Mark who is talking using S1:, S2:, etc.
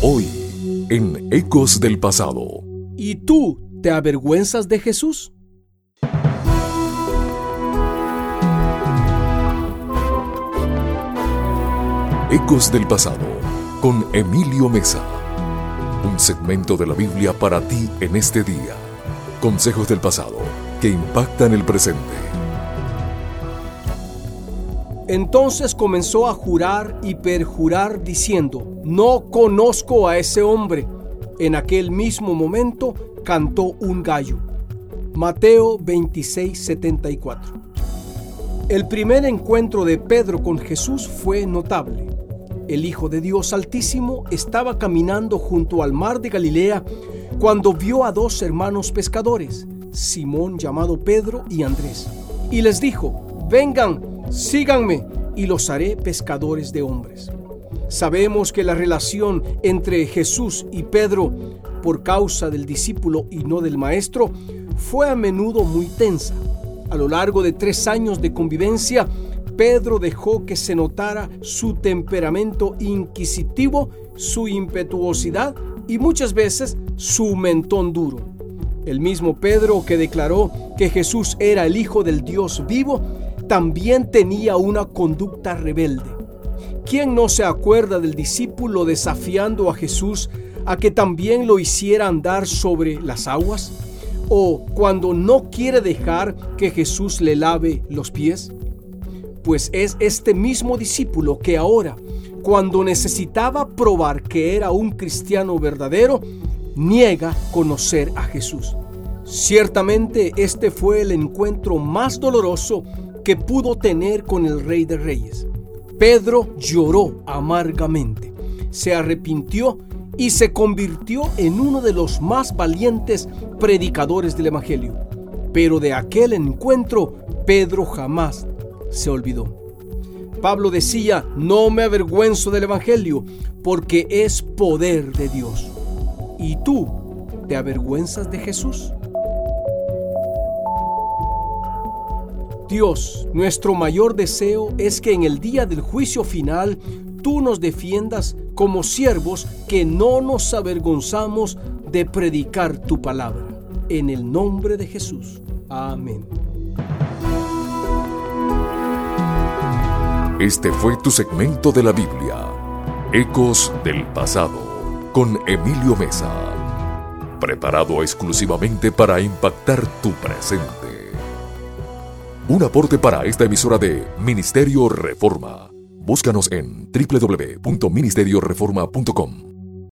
S1: Hoy, en Ecos del Pasado.
S2: ¿Y tú te avergüenzas de Jesús?
S1: Ecos del Pasado, con Emilio Mesa. Un segmento de la Biblia para ti en este día. Consejos del pasado que impactan el presente.
S2: Entonces comenzó a jurar y perjurar diciendo, no conozco a ese hombre. En aquel mismo momento cantó un gallo. Mateo 26:74. El primer encuentro de Pedro con Jesús fue notable. El Hijo de Dios Altísimo estaba caminando junto al mar de Galilea cuando vio a dos hermanos pescadores, Simón llamado Pedro y Andrés, y les dijo, vengan, síganme, y los haré pescadores de hombres. Sabemos que la relación entre Jesús y Pedro, por causa del discípulo y no del maestro, fue a menudo muy tensa. A lo largo de tres años de convivencia, Pedro dejó que se notara su temperamento inquisitivo, su impetuosidad y muchas veces su mentón duro. El mismo Pedro que declaró que Jesús era el Hijo del Dios vivo, también tenía una conducta rebelde. ¿Quién no se acuerda del discípulo desafiando a Jesús a que también lo hiciera andar sobre las aguas? ¿O cuando no quiere dejar que Jesús le lave los pies? pues es este mismo discípulo que ahora, cuando necesitaba probar que era un cristiano verdadero, niega conocer a Jesús. Ciertamente este fue el encuentro más doloroso que pudo tener con el Rey de Reyes. Pedro lloró amargamente, se arrepintió y se convirtió en uno de los más valientes predicadores del Evangelio. Pero de aquel encuentro Pedro jamás se olvidó. Pablo decía, no me avergüenzo del Evangelio, porque es poder de Dios. ¿Y tú te avergüenzas de Jesús? Dios, nuestro mayor deseo es que en el día del juicio final tú nos defiendas como siervos que no nos avergonzamos de predicar tu palabra. En el nombre de Jesús. Amén.
S1: Este fue tu segmento de la Biblia, Ecos del Pasado, con Emilio Mesa, preparado exclusivamente para impactar tu presente. Un aporte para esta emisora de Ministerio Reforma. Búscanos en www.ministerioreforma.com.